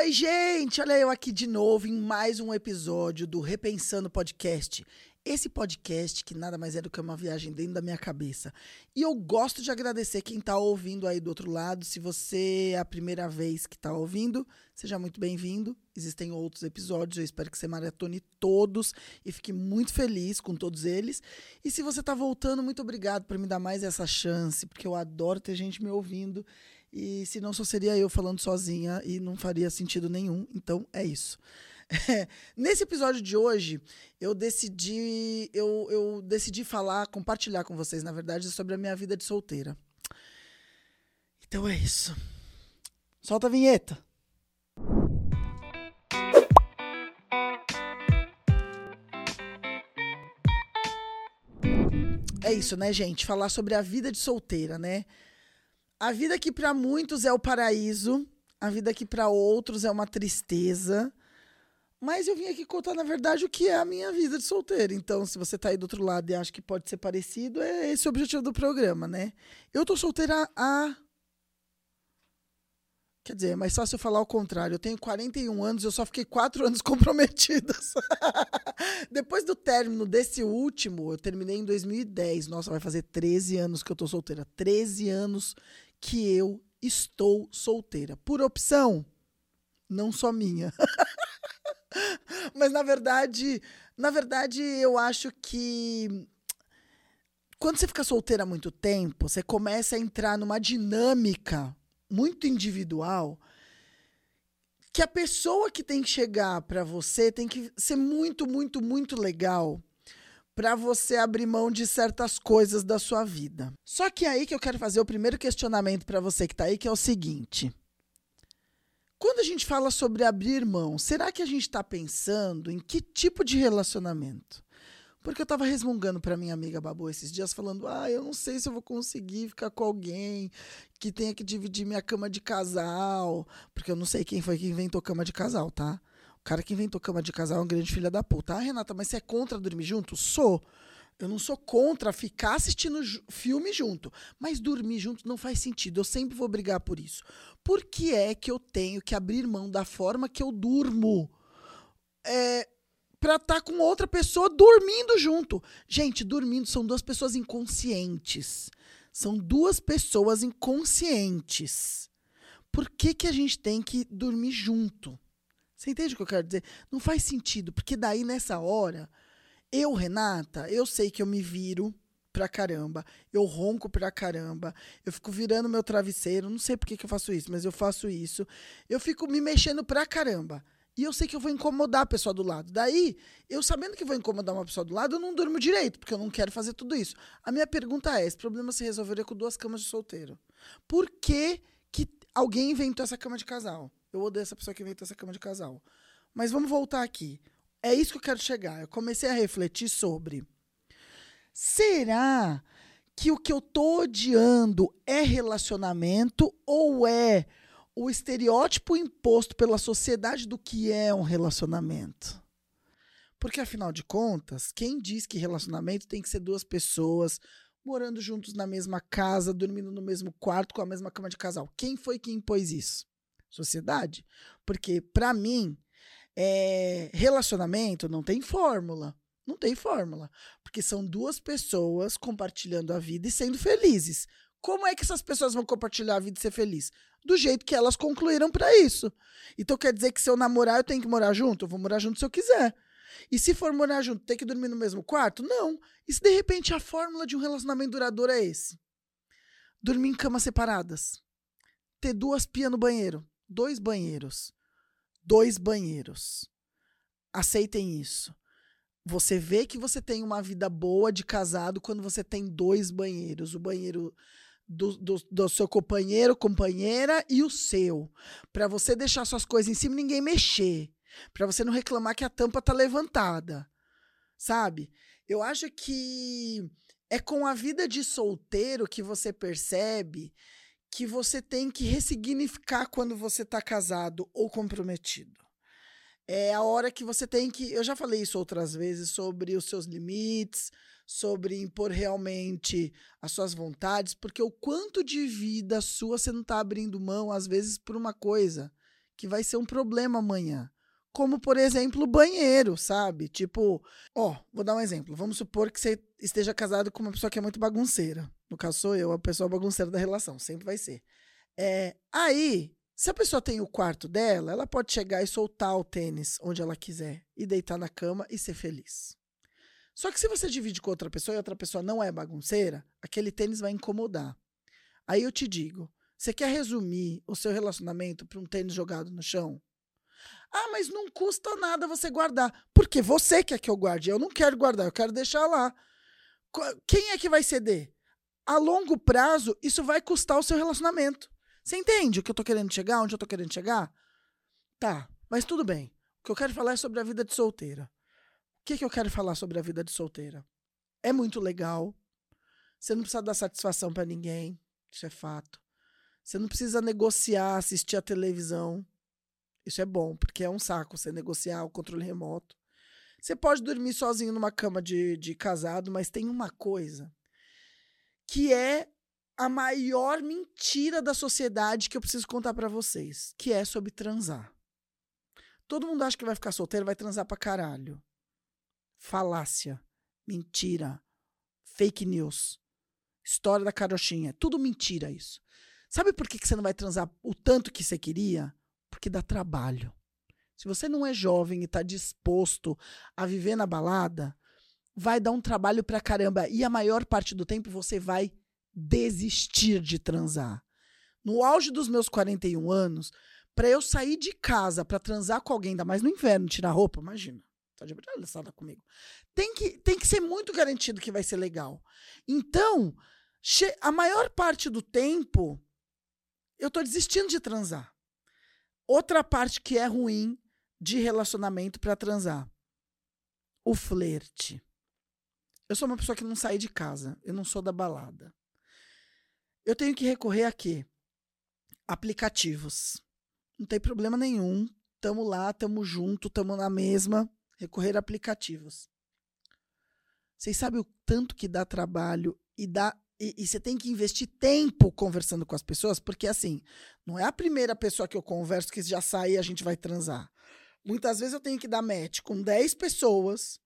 Oi, gente! Olha eu aqui de novo em mais um episódio do Repensando Podcast. Esse podcast que nada mais é do que uma viagem dentro da minha cabeça. E eu gosto de agradecer quem está ouvindo aí do outro lado. Se você é a primeira vez que está ouvindo, seja muito bem-vindo. Existem outros episódios, eu espero que você maratone todos e fique muito feliz com todos eles. E se você está voltando, muito obrigado por me dar mais essa chance, porque eu adoro ter gente me ouvindo. E se não, só seria eu falando sozinha e não faria sentido nenhum. Então é isso. É, nesse episódio de hoje, eu decidi, eu, eu decidi falar, compartilhar com vocês, na verdade, sobre a minha vida de solteira. Então é isso. Solta a vinheta. É isso, né, gente? Falar sobre a vida de solteira, né? A vida que para muitos é o paraíso, a vida que para outros é uma tristeza. Mas eu vim aqui contar, na verdade, o que é a minha vida de solteira. Então, se você tá aí do outro lado e acha que pode ser parecido, é esse o objetivo do programa, né? Eu tô solteira há. Quer dizer, é mais fácil eu falar o contrário. Eu tenho 41 anos, eu só fiquei 4 anos comprometida. Depois do término desse último, eu terminei em 2010. Nossa, vai fazer 13 anos que eu tô solteira. 13 anos que eu estou solteira. Por opção, não só minha. Mas na verdade, na verdade, eu acho que quando você fica solteira há muito tempo, você começa a entrar numa dinâmica muito individual que a pessoa que tem que chegar para você tem que ser muito, muito, muito legal para você abrir mão de certas coisas da sua vida. Só que é aí que eu quero fazer o primeiro questionamento para você que está aí, que é o seguinte: quando a gente fala sobre abrir mão, será que a gente está pensando em que tipo de relacionamento? Porque eu estava resmungando para minha amiga Babu esses dias, falando: ah, eu não sei se eu vou conseguir ficar com alguém que tenha que dividir minha cama de casal. Porque eu não sei quem foi que inventou cama de casal, tá? O cara que inventou cama de casal é um grande filho da puta. Ah, Renata, mas você é contra dormir junto? Sou. Eu não sou contra ficar assistindo filme junto, mas dormir junto não faz sentido. Eu sempre vou brigar por isso. Por que é que eu tenho que abrir mão da forma que eu durmo? É, para estar tá com outra pessoa dormindo junto. Gente, dormindo são duas pessoas inconscientes. São duas pessoas inconscientes. Por que, que a gente tem que dormir junto? Você entende o que eu quero dizer? Não faz sentido, porque daí nessa hora, eu, Renata, eu sei que eu me viro pra caramba, eu ronco pra caramba, eu fico virando meu travesseiro, não sei por que, que eu faço isso, mas eu faço isso. Eu fico me mexendo pra caramba. E eu sei que eu vou incomodar a pessoa do lado. Daí, eu sabendo que vou incomodar uma pessoa do lado, eu não durmo direito, porque eu não quero fazer tudo isso. A minha pergunta é: esse problema se resolveria com duas camas de solteiro? Por que, que alguém inventou essa cama de casal? Eu odeio essa pessoa que inventou essa cama de casal. Mas vamos voltar aqui. É isso que eu quero chegar. Eu comecei a refletir sobre. Será que o que eu tô odiando é relacionamento ou é o estereótipo imposto pela sociedade do que é um relacionamento? Porque afinal de contas, quem diz que relacionamento tem que ser duas pessoas morando juntos na mesma casa, dormindo no mesmo quarto com a mesma cama de casal? Quem foi que impôs isso? Sociedade. Porque, para mim, é, relacionamento não tem fórmula. Não tem fórmula. Porque são duas pessoas compartilhando a vida e sendo felizes. Como é que essas pessoas vão compartilhar a vida e ser feliz? Do jeito que elas concluíram para isso. Então quer dizer que se eu namorar, eu tenho que morar junto? Eu vou morar junto se eu quiser. E se for morar junto, tem que dormir no mesmo quarto? Não. E se de repente a fórmula de um relacionamento duradouro é esse? Dormir em camas separadas. Ter duas pias no banheiro dois banheiros. Dois banheiros. Aceitem isso. Você vê que você tem uma vida boa de casado quando você tem dois banheiros. O banheiro do, do, do seu companheiro, companheira e o seu. Para você deixar suas coisas em cima e ninguém mexer. Para você não reclamar que a tampa tá levantada. Sabe? Eu acho que é com a vida de solteiro que você percebe que você tem que ressignificar quando você está casado ou comprometido. É a hora que você tem que. Eu já falei isso outras vezes sobre os seus limites, sobre impor realmente as suas vontades, porque o quanto de vida sua você não está abrindo mão, às vezes, por uma coisa que vai ser um problema amanhã. Como, por exemplo, o banheiro, sabe? Tipo, ó, vou dar um exemplo. Vamos supor que você esteja casado com uma pessoa que é muito bagunceira. No caso, sou eu, a pessoa bagunceira da relação, sempre vai ser. É, aí, se a pessoa tem o quarto dela, ela pode chegar e soltar o tênis onde ela quiser e deitar na cama e ser feliz. Só que se você divide com outra pessoa e outra pessoa não é bagunceira, aquele tênis vai incomodar. Aí eu te digo, você quer resumir o seu relacionamento para um tênis jogado no chão? Ah, mas não custa nada você guardar. Porque você quer que eu guarde. Eu não quero guardar, eu quero deixar lá. Quem é que vai ceder? A longo prazo, isso vai custar o seu relacionamento. Você entende o que eu tô querendo chegar? Onde eu tô querendo chegar? Tá, mas tudo bem. O que eu quero falar é sobre a vida de solteira. O que, que eu quero falar sobre a vida de solteira? É muito legal. Você não precisa dar satisfação para ninguém. Isso é fato. Você não precisa negociar, assistir a televisão. Isso é bom, porque é um saco você negociar o controle remoto. Você pode dormir sozinho numa cama de, de casado, mas tem uma coisa que é a maior mentira da sociedade que eu preciso contar para vocês, que é sobre transar. Todo mundo acha que vai ficar solteiro, vai transar pra caralho. Falácia, mentira, fake news, história da carochinha, tudo mentira isso. Sabe por que você não vai transar o tanto que você queria? porque dá trabalho. Se você não é jovem e está disposto a viver na balada, vai dar um trabalho pra caramba. E a maior parte do tempo você vai desistir de transar. No auge dos meus 41 anos, para eu sair de casa para transar com alguém, ainda mais no inverno, tirar roupa, imagina. Tá de brincadeira comigo. Tem que, tem que ser muito garantido que vai ser legal. Então, a maior parte do tempo, eu tô desistindo de transar. Outra parte que é ruim de relacionamento para transar. O flerte. Eu sou uma pessoa que não sai de casa. Eu não sou da balada. Eu tenho que recorrer a quê? Aplicativos. Não tem problema nenhum. Tamo lá, tamo junto, tamo na mesma. Recorrer a aplicativos. Vocês sabem o tanto que dá trabalho e dá e, você tem que investir tempo conversando com as pessoas, porque assim, não é a primeira pessoa que eu converso que já sai e a gente vai transar. Muitas vezes eu tenho que dar match com 10 pessoas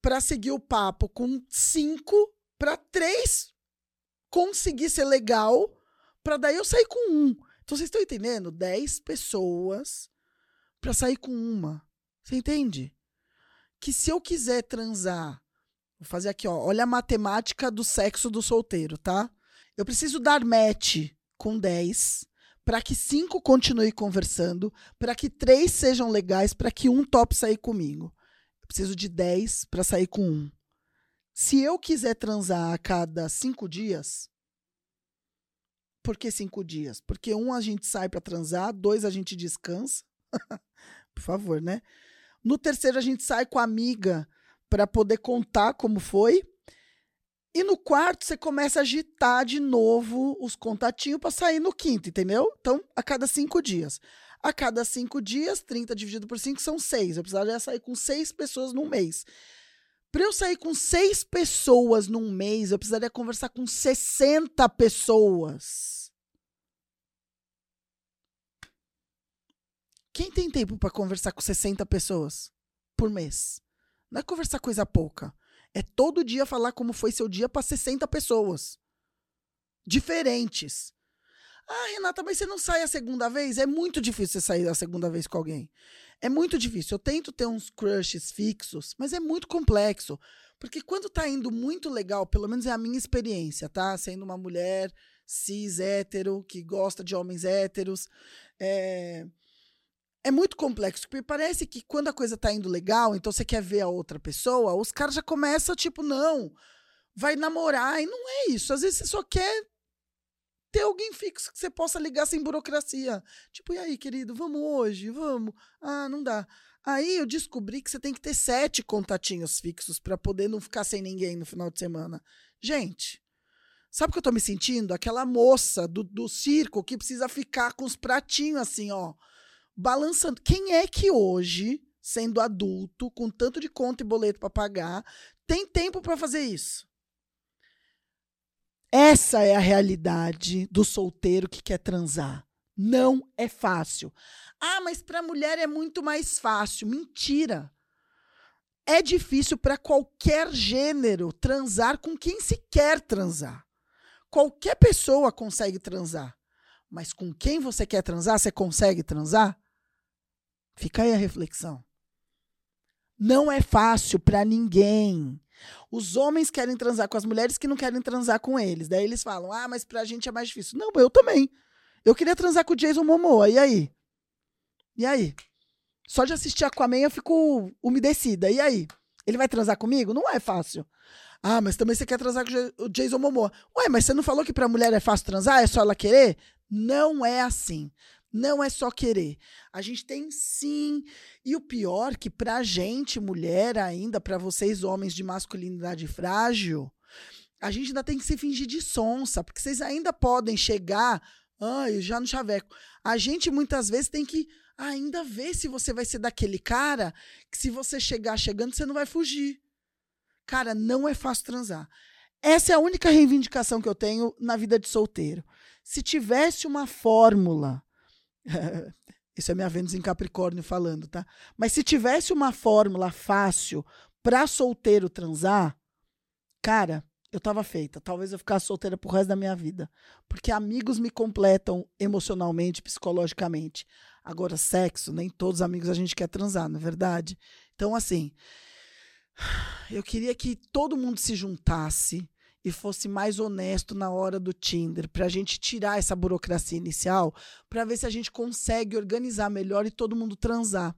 para seguir o papo com 5 para 3 conseguir ser legal, para daí eu sair com um. Então vocês estão entendendo? 10 pessoas para sair com uma. Você entende? Que se eu quiser transar Vou fazer aqui, ó. Olha a matemática do sexo do solteiro, tá? Eu preciso dar match com 10 para que cinco continue conversando, para que três sejam legais, para que um top sair comigo. Eu preciso de 10 para sair com um. Se eu quiser transar a cada cinco dias, por que cinco dias? Porque um a gente sai para transar, dois a gente descansa. por favor, né? No terceiro a gente sai com a amiga para poder contar como foi. E no quarto você começa a agitar de novo os contatinhos para sair no quinto, entendeu? Então, a cada cinco dias. A cada cinco dias, 30 dividido por 5 são seis. Eu precisaria sair com seis pessoas num mês. Para eu sair com seis pessoas num mês, eu precisaria conversar com 60 pessoas. Quem tem tempo para conversar com 60 pessoas por mês? Não é conversar coisa pouca. É todo dia falar como foi seu dia para 60 pessoas. Diferentes. Ah, Renata, mas você não sai a segunda vez? É muito difícil você sair a segunda vez com alguém. É muito difícil. Eu tento ter uns crushes fixos, mas é muito complexo. Porque quando tá indo muito legal, pelo menos é a minha experiência, tá? Sendo uma mulher cis, hétero, que gosta de homens héteros. É é muito complexo, porque parece que quando a coisa tá indo legal, então você quer ver a outra pessoa, os caras já começam, tipo, não, vai namorar, e não é isso. Às vezes você só quer ter alguém fixo que você possa ligar sem burocracia. Tipo, e aí, querido, vamos hoje? Vamos? Ah, não dá. Aí eu descobri que você tem que ter sete contatinhos fixos para poder não ficar sem ninguém no final de semana. Gente, sabe o que eu tô me sentindo? Aquela moça do, do circo que precisa ficar com os pratinhos assim, ó balançando. Quem é que hoje, sendo adulto, com tanto de conta e boleto para pagar, tem tempo para fazer isso? Essa é a realidade do solteiro que quer transar. Não é fácil. Ah, mas para mulher é muito mais fácil. Mentira. É difícil para qualquer gênero transar com quem se quer transar. Qualquer pessoa consegue transar. Mas com quem você quer transar, você consegue transar? Fica aí a reflexão. Não é fácil para ninguém. Os homens querem transar com as mulheres que não querem transar com eles. Daí eles falam: ah, mas pra gente é mais difícil. Não, eu também. Eu queria transar com o Jason Momoa. E aí? E aí? Só de assistir Aquaman eu fico umedecida. E aí? Ele vai transar comigo? Não é fácil. Ah, mas também você quer transar com o Jason Momoa. Ué, mas você não falou que pra mulher é fácil transar? É só ela querer? Não é assim. Não é só querer. A gente tem sim. E o pior que pra gente, mulher ainda, para vocês homens de masculinidade frágil, a gente ainda tem que se fingir de sonsa, porque vocês ainda podem chegar, ai, já no chaveco. A gente muitas vezes tem que ainda ver se você vai ser daquele cara que se você chegar chegando, você não vai fugir. Cara, não é fácil transar. Essa é a única reivindicação que eu tenho na vida de solteiro. Se tivesse uma fórmula Isso é minha Vênus em Capricórnio falando, tá? Mas se tivesse uma fórmula fácil para solteiro transar, cara, eu tava feita. Talvez eu ficasse solteira pro resto da minha vida. Porque amigos me completam emocionalmente, psicologicamente. Agora, sexo, nem todos os amigos a gente quer transar, não é verdade? Então, assim, eu queria que todo mundo se juntasse e fosse mais honesto na hora do Tinder, para a gente tirar essa burocracia inicial, para ver se a gente consegue organizar melhor e todo mundo transar.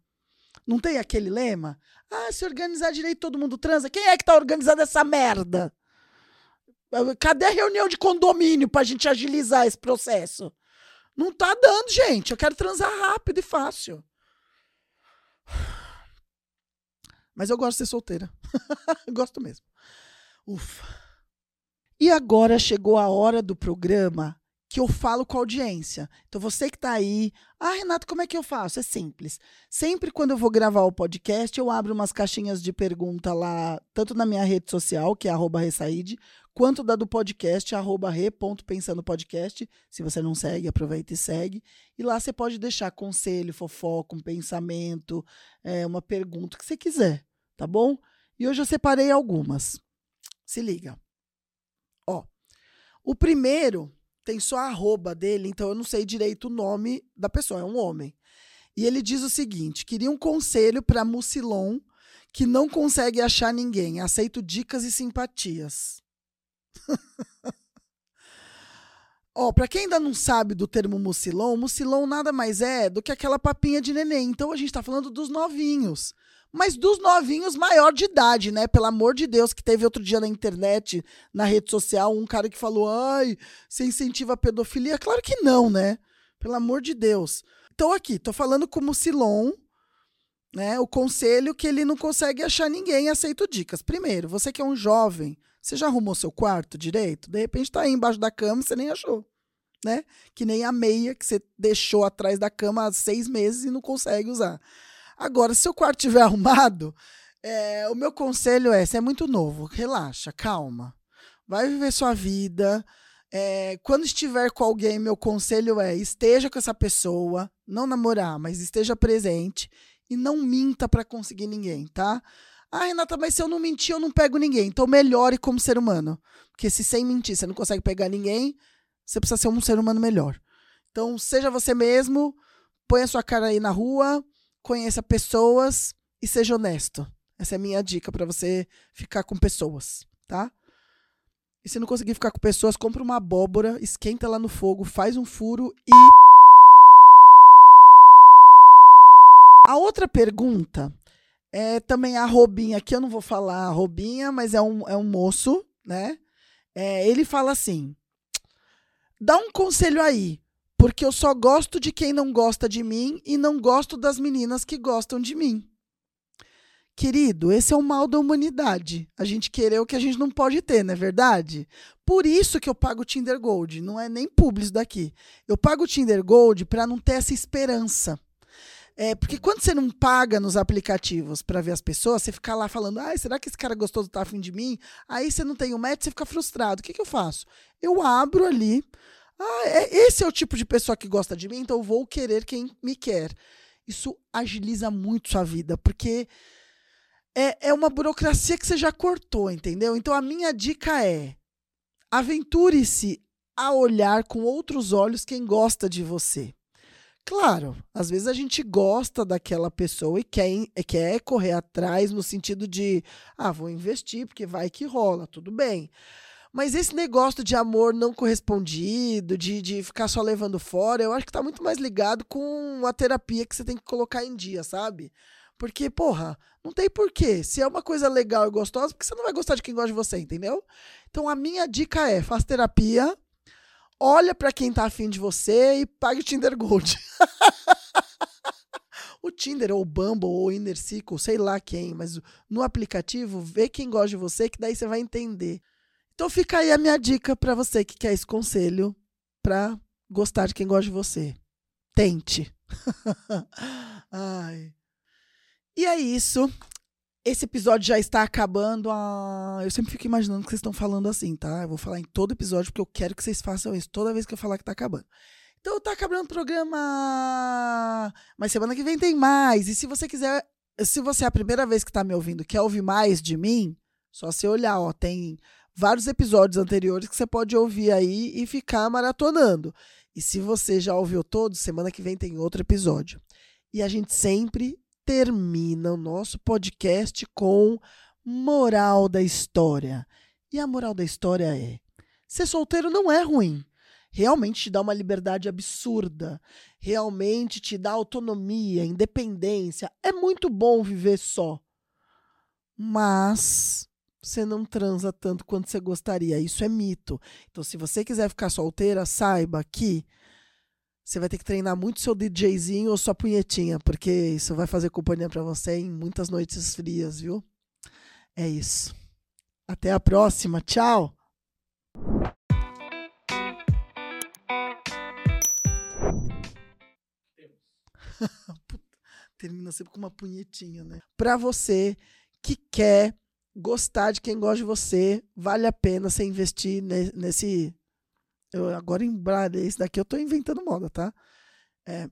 Não tem aquele lema? Ah, se organizar direito, todo mundo transa. Quem é que tá organizando essa merda? Cadê a reunião de condomínio para a gente agilizar esse processo? Não tá dando, gente. Eu quero transar rápido e fácil. Mas eu gosto de ser solteira. gosto mesmo. Ufa. E agora chegou a hora do programa que eu falo com a audiência. Então, você que está aí, ah, Renato, como é que eu faço? É simples. Sempre quando eu vou gravar o podcast, eu abro umas caixinhas de pergunta lá, tanto na minha rede social, que é Ressaide, quanto da do podcast, arroba re.pensandopodcast. Se você não segue, aproveita e segue. E lá você pode deixar conselho, fofoca, um pensamento, é, uma pergunta, o que você quiser, tá bom? E hoje eu separei algumas. Se liga. O primeiro tem só a arroba dele, então eu não sei direito o nome da pessoa, é um homem. E ele diz o seguinte: queria um conselho para Mucilon que não consegue achar ninguém. Aceito dicas e simpatias. Ó, para quem ainda não sabe do termo mucilon, mucilon nada mais é do que aquela papinha de neném. Então a gente tá falando dos novinhos mas dos novinhos maior de idade, né? Pelo amor de Deus, que teve outro dia na internet, na rede social, um cara que falou: ai, você incentiva a pedofilia? Claro que não, né? Pelo amor de Deus. Então, aqui, tô falando como Silon, né? O conselho que ele não consegue achar ninguém, aceito dicas. Primeiro, você que é um jovem, você já arrumou seu quarto direito? De repente tá aí embaixo da cama e você nem achou. Né? Que nem a meia que você deixou atrás da cama há seis meses e não consegue usar. Agora, se o quarto estiver arrumado, é, o meu conselho é: você é muito novo, relaxa, calma. Vai viver sua vida. É, quando estiver com alguém, meu conselho é: esteja com essa pessoa, não namorar, mas esteja presente e não minta para conseguir ninguém, tá? Ah, Renata, mas se eu não mentir, eu não pego ninguém. Então melhore como ser humano. Porque se sem mentir você não consegue pegar ninguém, você precisa ser um ser humano melhor. Então, seja você mesmo, põe a sua cara aí na rua, conheça pessoas e seja honesto. Essa é a minha dica para você ficar com pessoas, tá? E se não conseguir ficar com pessoas, compra uma abóbora, esquenta lá no fogo, faz um furo e. A outra pergunta é também a Robinha, aqui eu não vou falar a Robinha, mas é um, é um moço, né? É, ele fala assim: dá um conselho aí porque eu só gosto de quem não gosta de mim e não gosto das meninas que gostam de mim. Querido, esse é o mal da humanidade. A gente querer o que a gente não pode ter, não é verdade? Por isso que eu pago o Tinder Gold, não é nem público daqui. Eu pago o Tinder Gold para não ter essa esperança. É, porque quando você não paga nos aplicativos para ver as pessoas, você fica lá falando, ah, será que esse cara gostoso tá afim de mim? Aí você não tem o um match, você fica frustrado. O que, que eu faço? Eu abro ali Ah, é, esse é o tipo de pessoa que gosta de mim, então eu vou querer quem me quer. Isso agiliza muito sua vida, porque é, é uma burocracia que você já cortou, entendeu? Então a minha dica é: aventure-se a olhar com outros olhos quem gosta de você. Claro, às vezes a gente gosta daquela pessoa e quer, quer correr atrás no sentido de, ah, vou investir porque vai que rola, tudo bem. Mas esse negócio de amor não correspondido, de, de ficar só levando fora, eu acho que tá muito mais ligado com a terapia que você tem que colocar em dia, sabe? Porque, porra, não tem porquê. Se é uma coisa legal e gostosa, porque você não vai gostar de quem gosta de você, entendeu? Então a minha dica é: faz terapia, olha para quem tá afim de você e pague o Tinder Gold. o Tinder, ou o Bumble, ou o Inner Circle, sei lá quem, mas no aplicativo, vê quem gosta de você, que daí você vai entender. Então fica aí a minha dica para você que quer esse conselho para gostar de quem gosta de você. Tente. Ai. E é isso. Esse episódio já está acabando. Ah, eu sempre fico imaginando que vocês estão falando assim, tá? Eu vou falar em todo episódio porque eu quero que vocês façam isso toda vez que eu falar que está acabando. Então tá acabando o programa. Mas semana que vem tem mais. E se você quiser, se você é a primeira vez que está me ouvindo, quer ouvir mais de mim, só você olhar, ó, tem vários episódios anteriores que você pode ouvir aí e ficar maratonando. E se você já ouviu todos, semana que vem tem outro episódio. E a gente sempre termina o nosso podcast com moral da história. E a moral da história é: ser solteiro não é ruim. Realmente te dá uma liberdade absurda. Realmente te dá autonomia, independência. É muito bom viver só. Mas você não transa tanto quanto você gostaria. Isso é mito. Então, se você quiser ficar solteira, saiba que você vai ter que treinar muito seu DJzinho ou sua punhetinha, porque isso vai fazer companhia para você em muitas noites frias, viu? É isso. Até a próxima. Tchau. Termina sempre com uma punhetinha, né? Para você que quer gostar de quem gosta de você, vale a pena você investir nesse eu agora em esse daqui eu tô inventando moda, tá? É,